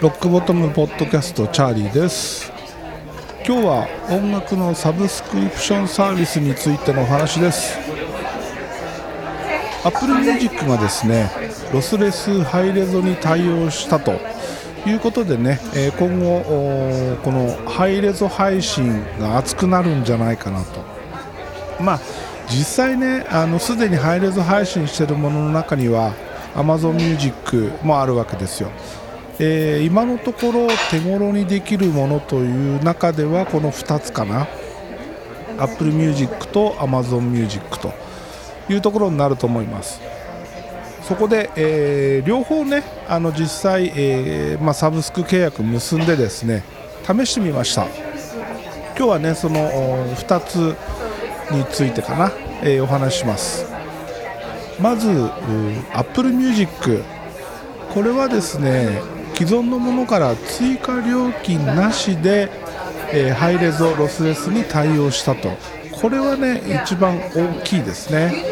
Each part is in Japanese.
ロックボトムポッドキャストチャーリーです。今日は音楽のサブスクリプションサービスについてのお話です。Apple Music がですねロスレスハイレゾに対応したということでね、え今後このハイレゾ配信が熱くなるんじゃないかなと。まあ実際ねあのすでにハイレゾ配信しているものの中には Amazon Music もあるわけですよ、えー、今のところ手頃にできるものという中ではこの2つかな。Apple Music と Amazon Music というところになると思います。そこで、えー、両方ねあの実際、えー、まあ、サブスク契約結んでですね試してみました。今日はねその2つについてかな、えー、お話しします。まず Apple Music これはですね既存のものから追加料金なしで、えー、ハイレゾロスレスに対応したと。これはね一番大きいですね。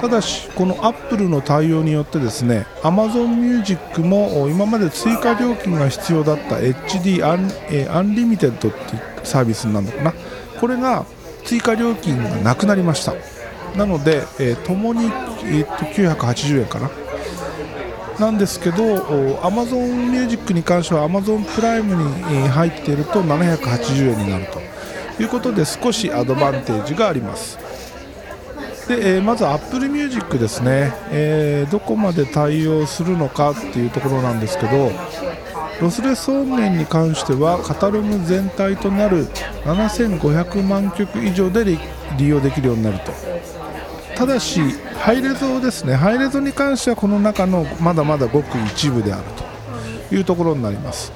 ただしこのアップルの対応によってですね Amazon Music も今まで追加料金が必要だった HD アン,、え Unlimited っていうサービスになるのかな。これが追加料金がなくなりました。なので、えー、共に、えー、と980円かな。なんですけど Amazon Music に関しては Amazon プライムに入っていると780円になると。いうことで少しアドバンテージがあります。で、えー、まず Apple Music ですね、えー、どこまで対応するのかっていうところなんですけどロスレス音源に関してはカタログ全体となる7500万曲以上で利用できるようになると。ただしハイレゾですね。ハイレゾに関してはこの中のまだまだごく一部であると。いうところになります。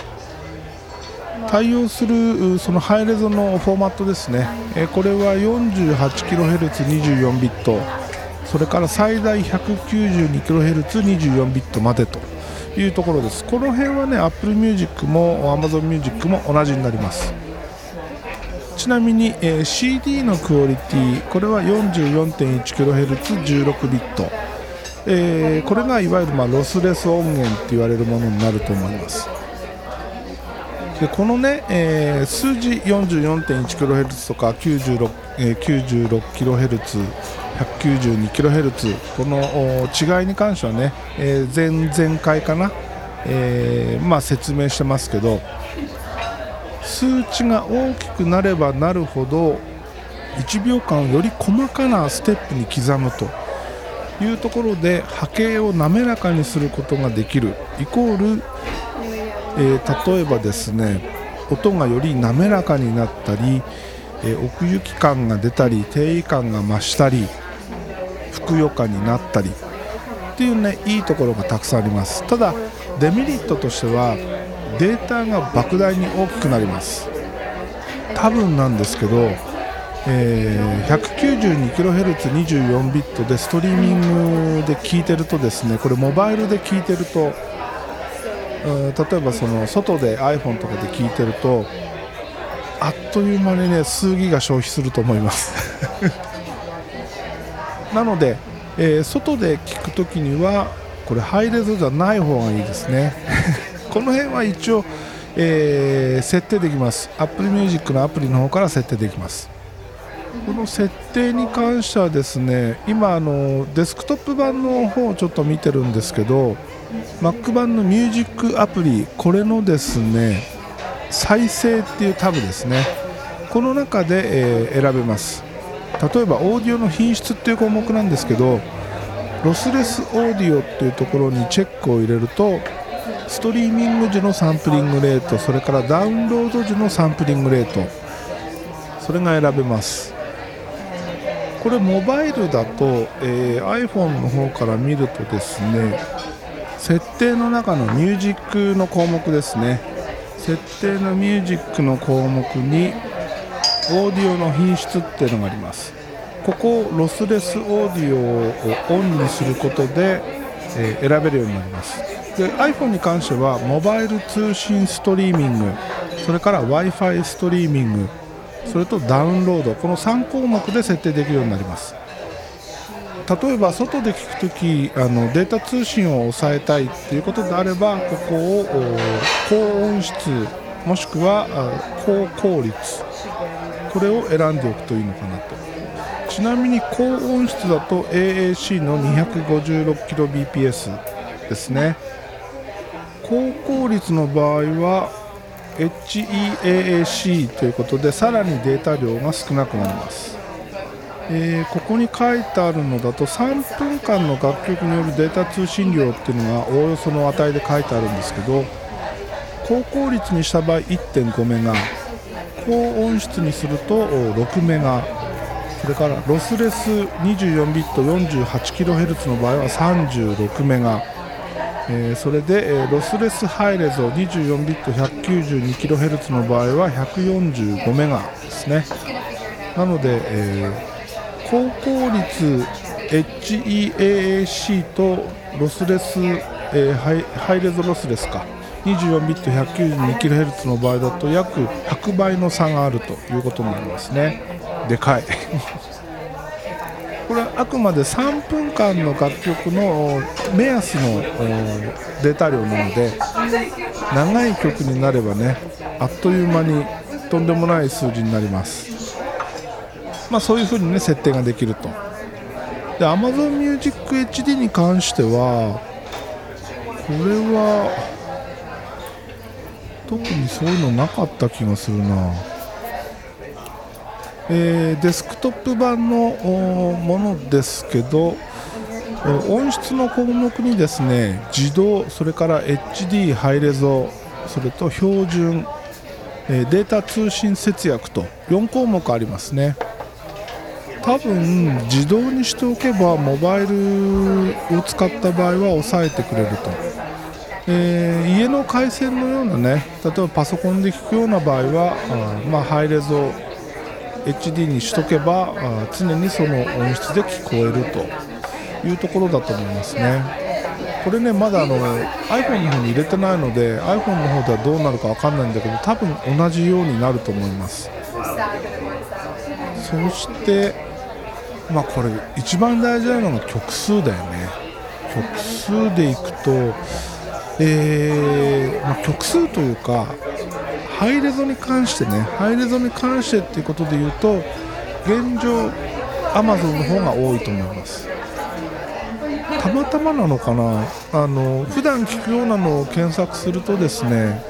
対応するそのハイレゾのフォーマットですね、これは 48kHz24 ビット。それから最大 192kHz24 ビットまでと。いうところです。この辺はね Apple Music も Amazon Music も同じになります。ちなみに、えー、CD のクオリティこれは 44.1kHz16 ビット、えー、これがいわゆる、まあ、ロスレス音源って言われるものになると思います。でこのね、えー、数字 44.1kHz とか 96,、えー、96kHz 192kHz この違いに関してはね、えー、前々回かな、えーまあ、説明してますけど数値が大きくなればなるほど1秒間をより細かなステップに刻むと。いうところで波形を滑らかにすることができる。イコールえー、例えばですね音がより滑らかになったり、えー、奥行き感が出たり定位感が増したりふくよかになったりっていうねいいところがたくさんあります。ただデメリットとしてはデータが莫大に大きくなります。多分なんですけど、えー、192kHz24 ビットでストリーミングで聞いてるとですねこれモバイルで聞いてると例えばその外で iPhone とかで聞いてるとあっという間にね数ギガ消費すると思います。なので、えー、外で聞くときにはこれハイレゾじゃない方がいいですね。この辺は一応、えー、設定できます。Apple Music のアプリの方から設定できます。この設定に関してはですね今あのデスクトップ版の方をちょっと見てるんですけど Mac 版のミュージックアプリこれのですね再生っていうタブですね。この中で、えー、選べます。例えばオーディオの品質っていう項目なんですけどロスレスオーディオっていうところにチェックを入れるとストリーミング時のサンプリングレートそれからダウンロード時のサンプリングレートそれが選べます。これモバイルだと、えー、iPhone の方から見るとですね設定の中のミュージックの項目ですね。設定のミュージックの項目にオーディオの品質っていうのがあります。ここをロスレスオーディオをオンにすることで、えー、選べるようになります。で iPhone に関してはモバイル通信ストリーミングそれから w i f i ストリーミングそれとダウンロードこの3項目で設定できるようになります。例えば外で聞くときあのデータ通信を抑えたいということであればここを高音質もしくは高効率これを選んでおくといいのかなと。ちなみに高音質だと AAC の 256kbps ですね。高効率の場合は HEAAC ということでさらにデータ量が少なくなります。えー、ここに書いてあるのだと3分間の楽曲によるデータ通信量っていうのがおおよその値で書いてあるんですけど高効率にした場合1.5メガ。高音質にすると6メガ。それからロスレス24ビット 48kHz の場合は36メガ、えー、それで、え、ロスレスハイレゾ24ビット 192kHz の場合は145メガですね。なので、えー、高効率 HEAAC とロスレス、えー、ハイハイレゾロスレスか。24ビット 192kHz の場合だと約100倍の差があるということになりますね。でかい。これはあくまで3分間の楽曲の目安のデータ量なので長い曲になればねあっという間にとんでもない数字になります。まあそういう風にね設定ができると。で Amazon Music HD に関してはこれは特にそういうのなかった気がするな、えー、デスクトップ版のものですけど音質の項目にですね自動それから HD ハイレゾそれと標準データ通信節約と4項目ありますね。多分自動にしておけばモバイルを使った場合は抑えてくれると。えー、家の回線のようなね例えばパソコンで聞くような場合はあ、まあ、ハイレゾ HD にしとけば常にその音質で聞こえるというところだと思いますね。これねまだあの iPhone の方に入れてないので iPhone の方ではどうなるか分かんないんだけど多分同じようになると思います。そしてまあこれ一番大事なのが曲数だよね。曲数でいくとえーまあ、曲数というかハイレゾに関してねハイレゾに関してっていうことで言うと現状 Amazon の方が多いと思います。たまたまなのかな？あの普段聞くようなのを検索するとですね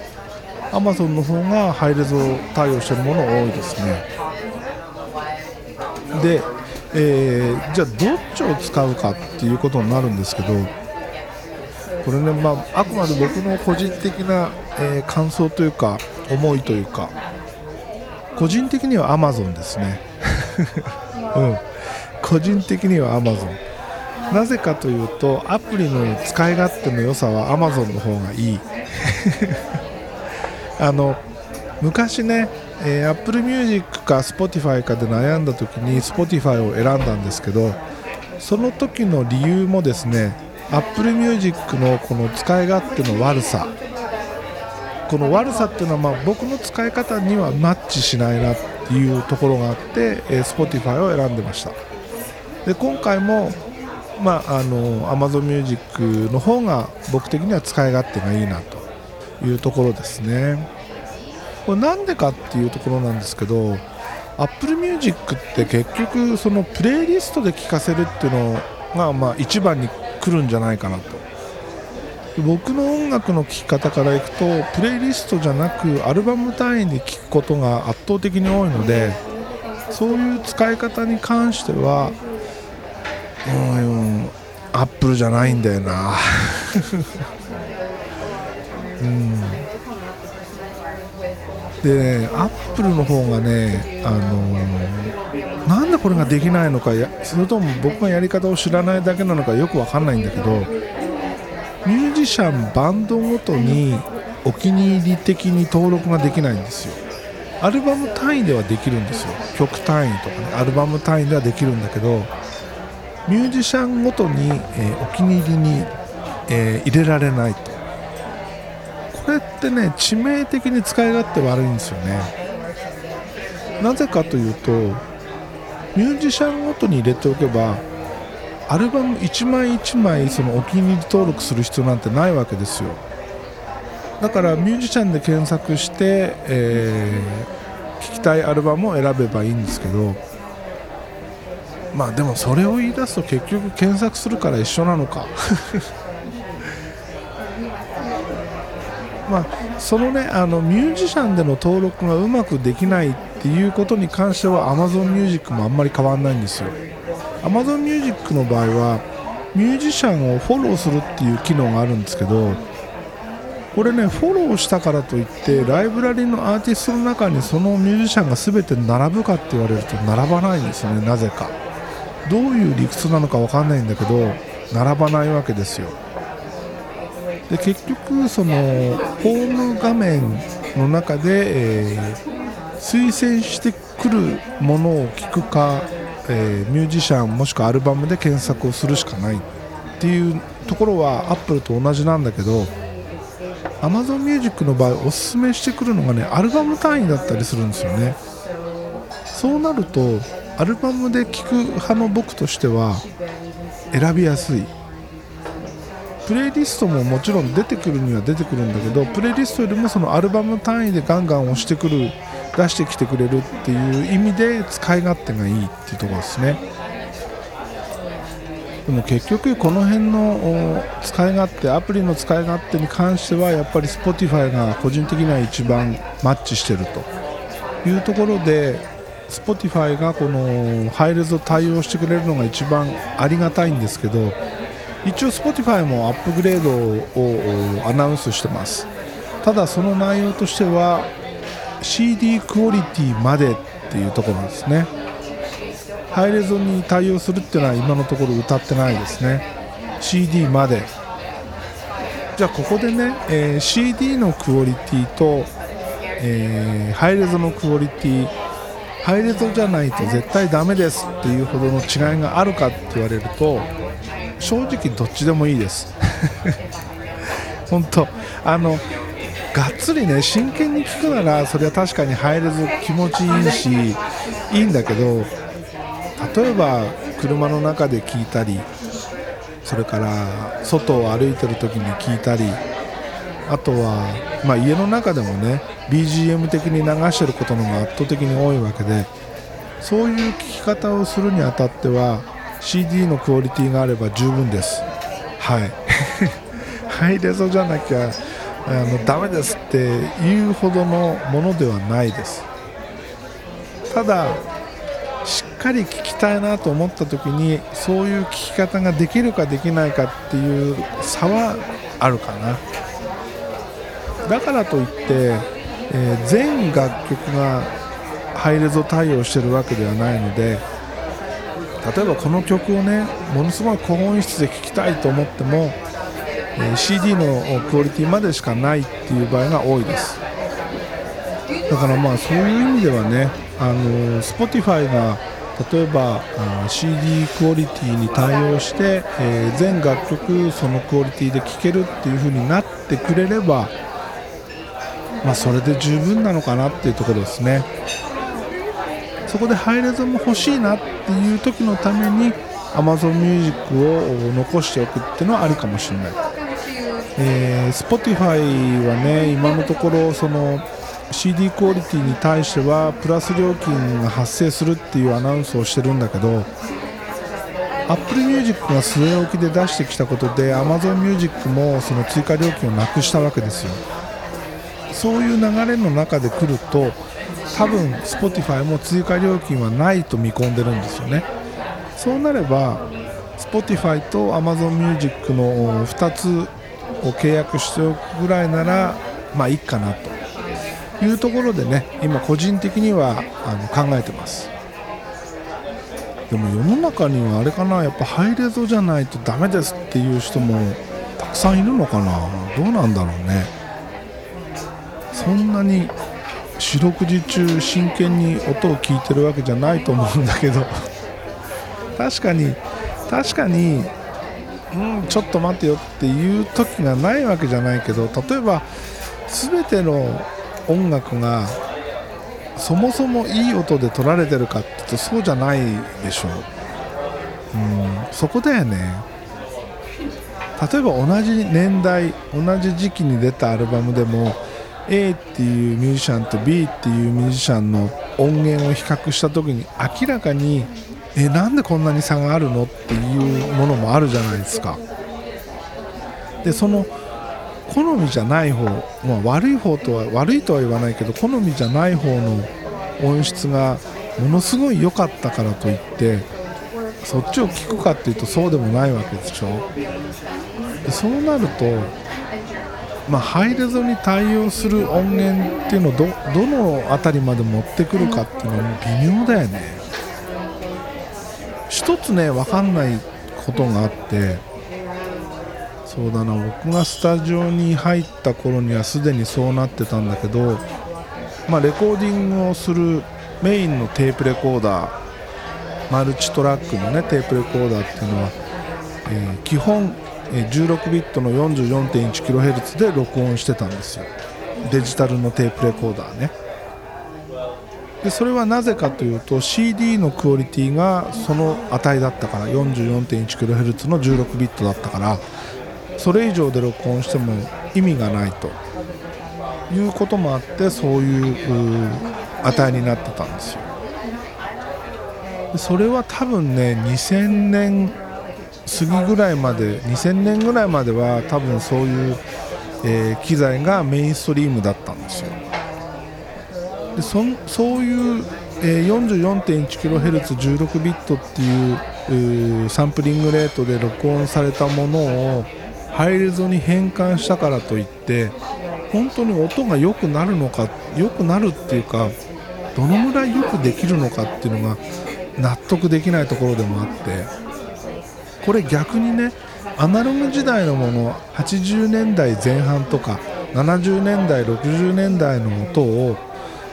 Amazon の方がハイレゾ対応してるもの多いですね。で、えー、じゃあどっちを使うかっていうことになるんですけどこれね、まあ、あくまで僕の個人的な、えー、感想というか思いというか個人的には Amazon ですね、うん、個人的には Amazon なぜかというとアプリの使い勝手の良さは Amazon の方がいい。あの昔ね、えー、Apple Music か Spotify かで悩んだ時に Spotify を選んだんですけどその時の理由もですね Apple Music のこの使い勝手の悪さ。この悪さっていうのはまあ僕の使い方にはマッチしないなっていうところがあって、え Spotify を選んでました。で今回もまあ、あの Amazon Music の方が僕的には使い勝手がいいなというところですね。これなんでかっていうところなんですけど Apple Music って結局そのプレイリストで聴かせるっていうのがまあ一番に来るんじゃないかなと。僕の音楽の聴き方からいくとプレイリストじゃなくアルバム単位で聴くことが圧倒的に多いのでそういう使い方に関してはうんアップルじゃないんだよな。うん。でねアップルの方がねあの、なんでこれができないのかそれとも僕がやり方を知らないだけなのかよくわかんないんだけどミュージシャンバンドごとにお気に入り的に登録ができないんですよ。アルバム単位ではできるんですよ。曲単位とかねアルバム単位ではできるんだけどミュージシャンごとに、えー、お気に入りに、えー、入れられないと。れってね致命的に使い勝手悪いんですよね。なぜかというとミュージシャンごとに入れておけばアルバム1枚1枚そのお気に入り登録する必要なんてないわけですよ。だからミュージシャンで検索して、えー、聴きたいアルバムを選べばいいんですけどまあでもそれを言い出すと結局検索するから一緒なのか。まあそのねあのミュージシャンでの登録がうまくできないっていうことに関しては Amazon Music もあんまり変わらないんですよ。Amazon Music の場合はミュージシャンをフォローするっていう機能があるんですけどこれねフォローしたからといってライブラリのアーティストの中にそのミュージシャンが全て並ぶかって言われると並ばないんですよねなぜか。どういう理屈なのか分かんないんだけど並ばないわけですよ。で結局そのホーム画面の中で、えー、推薦してくるものを聞くか、えー、ミュージシャンもしくはアルバムで検索をするしかないっていうところはアップルと同じなんだけど Amazon Music の場合おすすめしてくるのがねアルバム単位だったりするんですよね。そうなるとアルバムで聴く派の僕としては選びやすい。プレイリストももちろん出てくるには出てくるんだけどプレイリストよりもそのアルバム単位でガンガン押してくる出してきてくれるっていう意味で使い勝手がいいっていうところですね。でも結局この辺の使い勝手アプリの使い勝手に関してはやっぱり Spotify が個人的には一番マッチしてるというところで Spotify がこのハイレゾ対応してくれるのが一番ありがたいんですけど一応 Spotify もアップグレードをアナウンスしてます。ただその内容としては CD クオリティまでっていうところですね。ハイレゾに対応するっていうのは今のところ歌ってないですね。CD まで。じゃあここでね、えー、CD のクオリティと、えー、ハイレゾのクオリティ。ハイレゾじゃないと絶対ダメですっていうほどの違いがあるかって言われると正直どっちでもいいです。本当あのがっつりね真剣に聞くならそれは確かに入れず気持ちいいしいいんだけど例えば車の中で聞いたりそれから外を歩いてる時に聞いたりあとは、まあ、家の中でもね BGM 的に流してることのが圧倒的に多いわけでそういう聞き方をするにあたっては CD のクオリティがあれば十分です。はい。ハイレゾじゃなきゃあのダメですっていうほどのものではないです。ただしっかり聞きたいなと思った時にそういう聞き方ができるかできないかっていう差はあるかな。だからといって、えー、全楽曲がハイレゾ対応してるわけではないので例えばこの曲をねものすごい高音質で聴きたいと思っても、え、CD のクオリティまでしかないっていう場合が多いですだからまあそういう意味ではねあの Spotify が例えばあ CD クオリティに対応して、えー、全楽曲そのクオリティで聴けるっていう風になってくれればまあ、それで十分なのかなっていうところですね。そこでハイレゾも欲しいなっていう時のために Amazon Music を残しておくっていうのはありかもしれない、えー、Spotify はね今のところその CD クオリティに対してはプラス料金が発生するっていうアナウンスをしてるんだけど Apple Music が据え置きで出してきたことで Amazon Music もその追加料金をなくしたわけですよ。そういう流れの中で来ると多分 Spotify も追加料金はないと見込んでるんですよね。そうなれば Spotify と AmazonMusic の2つを契約しておくぐらいならまあいいかなというところでね今個人的にはあの考えてます。でも世の中にはあれかなやっぱハイレゾじゃないとダメですっていう人もたくさんいるのかな。どうなんだろうね。そんなに四六時中真剣に音を聞いてるわけじゃないと思うんだけど。確かに確かにうんちょっと待てよっていう時がないわけじゃないけど例えば全ての音楽がそもそもいい音で撮られてるかっていうとそうじゃないでしょう。うんそこだよね。例えば同じ年代同じ時期に出たアルバムでも A っていうミュージシャンと B っていうミュージシャンの音源を比較した時に明らかにえなんでこんなに差があるのっていうものもあるじゃないですか。でその好みじゃない方、まあ、悪い方とは悪いとは言わないけど好みじゃない方の音質がものすごい良かったからといってそっちを聞くかっていうとそうでもないわけでしょ。でそうなると、まあ、ハイレゾに対応する音源っていうのをどどの辺りまで持ってくるかっていうのは微妙だよね。一つね分かんないことがあってそうだな僕がスタジオに入った頃にはすでにそうなってたんだけど、まあ、レコーディングをするメインのテープレコーダーマルチトラックの、ね、テープレコーダーっていうのは、えー、基本、16ビットの 44.1kHz で録音してたんですよ。デジタルのテープレコーダーね。でそれはなぜかというと CD のクオリティがその値だったから 44.1kHz の16ビットだったからそれ以上で録音しても意味がないと。いうこともあってそういう値になってたんですよ。それは多分ね2000年過ぎぐらいまで2000年ぐらいまでは多分そういう、えー、機材がメインストリームだったんですよ。でそそういう、えー、44.1kHz16 ビットっていうサンプリングレートで録音されたものをハイレゾに変換したからといって本当に音が良くなるのか良くなるっていうかどのぐらいよくできるのかっていうのが納得できないところでもあって。これ逆にねアナログ時代のもの80年代前半とか70年代60年代の音を、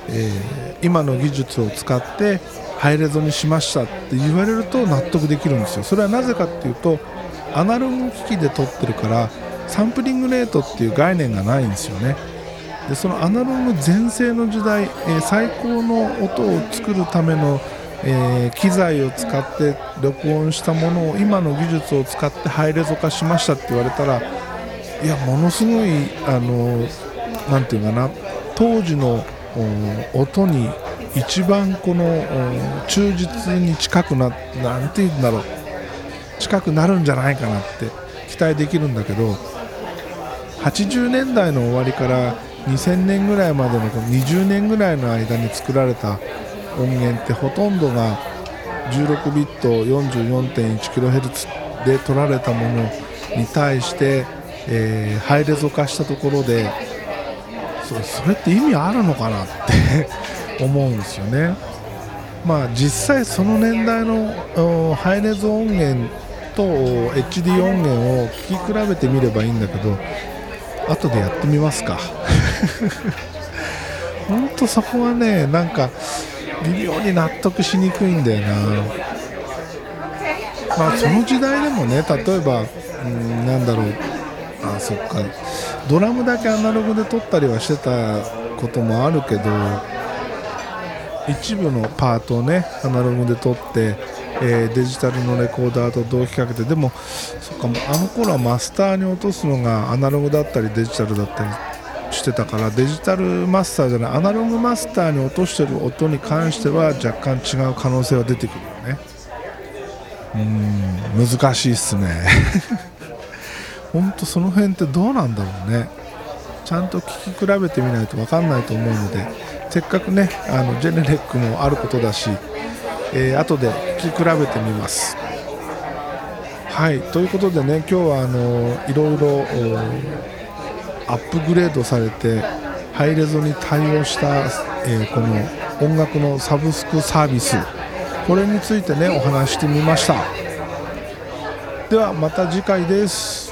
えー、今の技術を使ってハイレゾにしましたって言われると納得できるんですよ。それはなぜかっていうとアナログ機器で撮ってるからサンプリングレートっていう概念がないんですよね。でそのアナログ全盛の時代、えー、最高の音を作るための、えー、機材を使って録音したものを今の技術を使ってハイレゾ化しましたって言われたらいやものすごいあのなていうかな当時の音に一番この忠実に近くななんて言うんだろう。近くなるんじゃないかなって期待できるんだけど80年代の終わりから2000年ぐらいまでの20年ぐらいの間に作られた音源ってほとんどが16ビット 44.1kHz で取られたものに対して、えー、ハイレゾ化したところでそそれって意味あるのかなって 思うんですよね。まあ、実際その年代のハイレゾ音源と HD 音源を聴き比べてみればいいんだけど後でやってみますか 本当そこはねなんか微妙に納得しにくいんだよな。まあその時代でもね例えばうんなんだろう。あそっか。ドラムだけアナログで撮ったりはしてたこともあるけど一部のパートをねアナログで撮ってえー、デジタルのレコーダーと同期かけてでもそっかあの頃はマスターに落とすのがアナログだったりデジタルだったりしてたからデジタルマスターじゃないアナログマスターに落としてる音に関しては若干違う可能性は出てくるよね。うん難しいっすね。本当その辺ってどうなんだろうね。ちゃんと聞き比べてみないと分かんないと思うのでせっかくねあのジェネレックもあることだしえー、後で聞き比べてみます。はいということでね今日はあのいろいろアップグレードされてハイレゾに対応した、えー、この音楽のサブスクサービス。これについてねお話してみました。ではまた次回です。